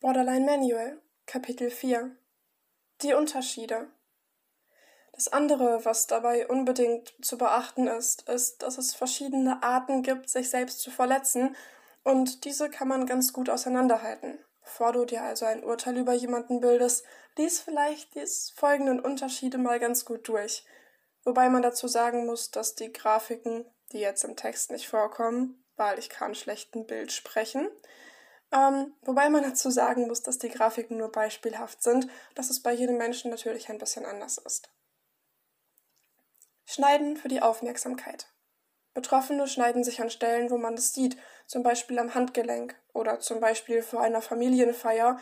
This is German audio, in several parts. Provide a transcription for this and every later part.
Borderline Manual, Kapitel 4 Die Unterschiede Das andere, was dabei unbedingt zu beachten ist, ist, dass es verschiedene Arten gibt, sich selbst zu verletzen, und diese kann man ganz gut auseinanderhalten. Bevor du dir also ein Urteil über jemanden bildest, lies vielleicht die folgenden Unterschiede mal ganz gut durch. Wobei man dazu sagen muss, dass die Grafiken, die jetzt im Text nicht vorkommen, weil ich kann schlecht ein Bild sprechen, ähm, wobei man dazu sagen muss, dass die Grafiken nur beispielhaft sind, dass es bei jedem Menschen natürlich ein bisschen anders ist. Schneiden für die Aufmerksamkeit. Betroffene schneiden sich an Stellen, wo man es sieht, zum Beispiel am Handgelenk oder zum Beispiel vor einer Familienfeier,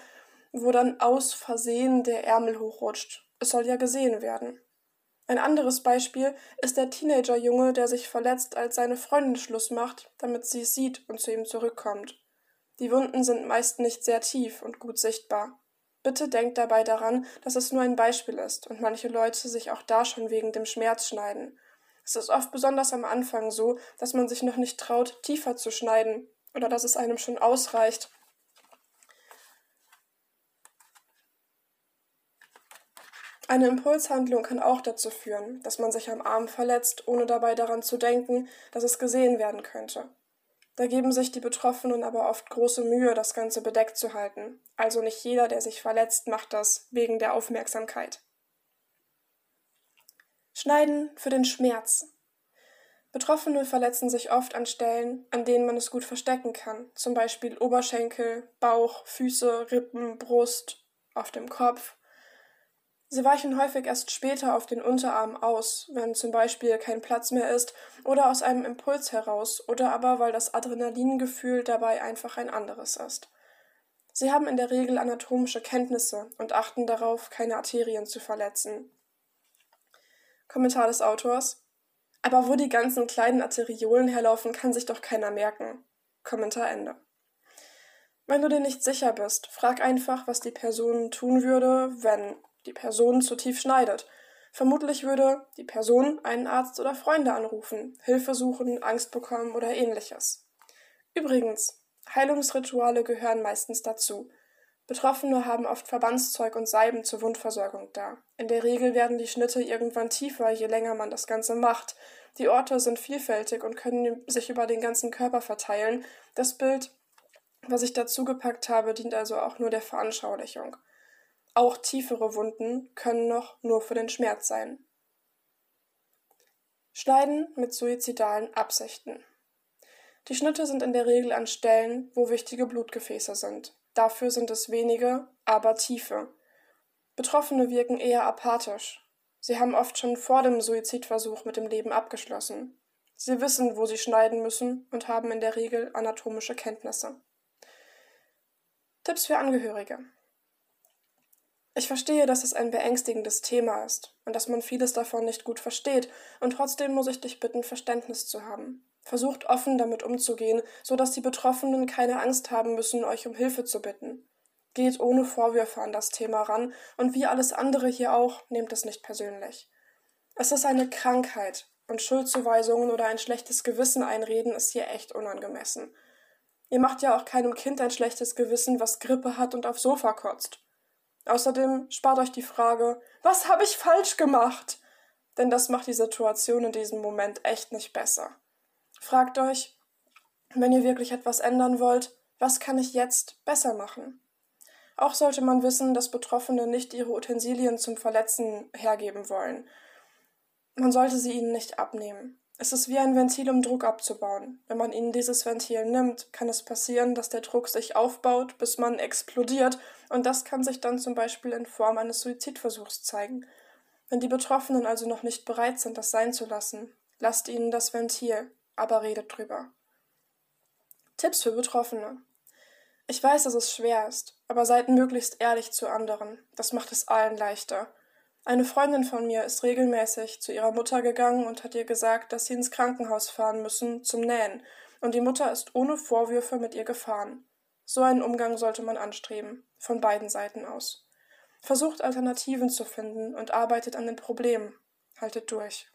wo dann aus Versehen der Ärmel hochrutscht. Es soll ja gesehen werden. Ein anderes Beispiel ist der Teenagerjunge, der sich verletzt, als seine Freundin Schluss macht, damit sie es sieht und zu ihm zurückkommt. Die Wunden sind meist nicht sehr tief und gut sichtbar. Bitte denkt dabei daran, dass es nur ein Beispiel ist und manche Leute sich auch da schon wegen dem Schmerz schneiden. Es ist oft besonders am Anfang so, dass man sich noch nicht traut, tiefer zu schneiden oder dass es einem schon ausreicht, Eine Impulshandlung kann auch dazu führen, dass man sich am Arm verletzt, ohne dabei daran zu denken, dass es gesehen werden könnte. Da geben sich die Betroffenen aber oft große Mühe, das Ganze bedeckt zu halten. Also nicht jeder, der sich verletzt, macht das wegen der Aufmerksamkeit. Schneiden für den Schmerz. Betroffene verletzen sich oft an Stellen, an denen man es gut verstecken kann, zum Beispiel Oberschenkel, Bauch, Füße, Rippen, Brust, auf dem Kopf. Sie weichen häufig erst später auf den Unterarm aus, wenn zum Beispiel kein Platz mehr ist oder aus einem Impuls heraus oder aber weil das Adrenalingefühl dabei einfach ein anderes ist. Sie haben in der Regel anatomische Kenntnisse und achten darauf, keine Arterien zu verletzen. Kommentar des Autors Aber wo die ganzen kleinen Arteriolen herlaufen, kann sich doch keiner merken. Kommentar Ende. Wenn du dir nicht sicher bist, frag einfach, was die Person tun würde, wenn die Person zu tief schneidet. Vermutlich würde die Person einen Arzt oder Freunde anrufen, Hilfe suchen, Angst bekommen oder ähnliches. Übrigens, Heilungsrituale gehören meistens dazu. Betroffene haben oft Verbandszeug und Salben zur Wundversorgung da. In der Regel werden die Schnitte irgendwann tiefer, je länger man das Ganze macht. Die Orte sind vielfältig und können sich über den ganzen Körper verteilen. Das Bild, was ich dazu gepackt habe, dient also auch nur der Veranschaulichung. Auch tiefere Wunden können noch nur für den Schmerz sein. Schneiden mit suizidalen Absichten. Die Schnitte sind in der Regel an Stellen, wo wichtige Blutgefäße sind. Dafür sind es wenige, aber tiefe. Betroffene wirken eher apathisch. Sie haben oft schon vor dem Suizidversuch mit dem Leben abgeschlossen. Sie wissen, wo sie schneiden müssen und haben in der Regel anatomische Kenntnisse. Tipps für Angehörige. Ich verstehe, dass es ein beängstigendes Thema ist und dass man vieles davon nicht gut versteht, und trotzdem muss ich dich bitten, Verständnis zu haben. Versucht offen damit umzugehen, so dass die Betroffenen keine Angst haben müssen, euch um Hilfe zu bitten. Geht ohne Vorwürfe an das Thema ran und wie alles andere hier auch, nehmt es nicht persönlich. Es ist eine Krankheit und Schuldzuweisungen oder ein schlechtes Gewissen einreden ist hier echt unangemessen. Ihr macht ja auch keinem Kind ein schlechtes Gewissen, was Grippe hat und aufs Sofa kotzt. Außerdem spart euch die Frage, was habe ich falsch gemacht? Denn das macht die Situation in diesem Moment echt nicht besser. Fragt euch, wenn ihr wirklich etwas ändern wollt, was kann ich jetzt besser machen? Auch sollte man wissen, dass Betroffene nicht ihre Utensilien zum Verletzen hergeben wollen. Man sollte sie ihnen nicht abnehmen. Es ist wie ein Ventil, um Druck abzubauen. Wenn man ihnen dieses Ventil nimmt, kann es passieren, dass der Druck sich aufbaut, bis man explodiert, und das kann sich dann zum Beispiel in Form eines Suizidversuchs zeigen. Wenn die Betroffenen also noch nicht bereit sind, das sein zu lassen, lasst ihnen das Ventil, aber redet drüber. Tipps für Betroffene. Ich weiß, dass es schwer ist, aber seid möglichst ehrlich zu anderen. Das macht es allen leichter. Eine Freundin von mir ist regelmäßig zu ihrer Mutter gegangen und hat ihr gesagt, dass sie ins Krankenhaus fahren müssen zum Nähen, und die Mutter ist ohne Vorwürfe mit ihr gefahren. So einen Umgang sollte man anstreben, von beiden Seiten aus. Versucht Alternativen zu finden und arbeitet an den Problemen. Haltet durch.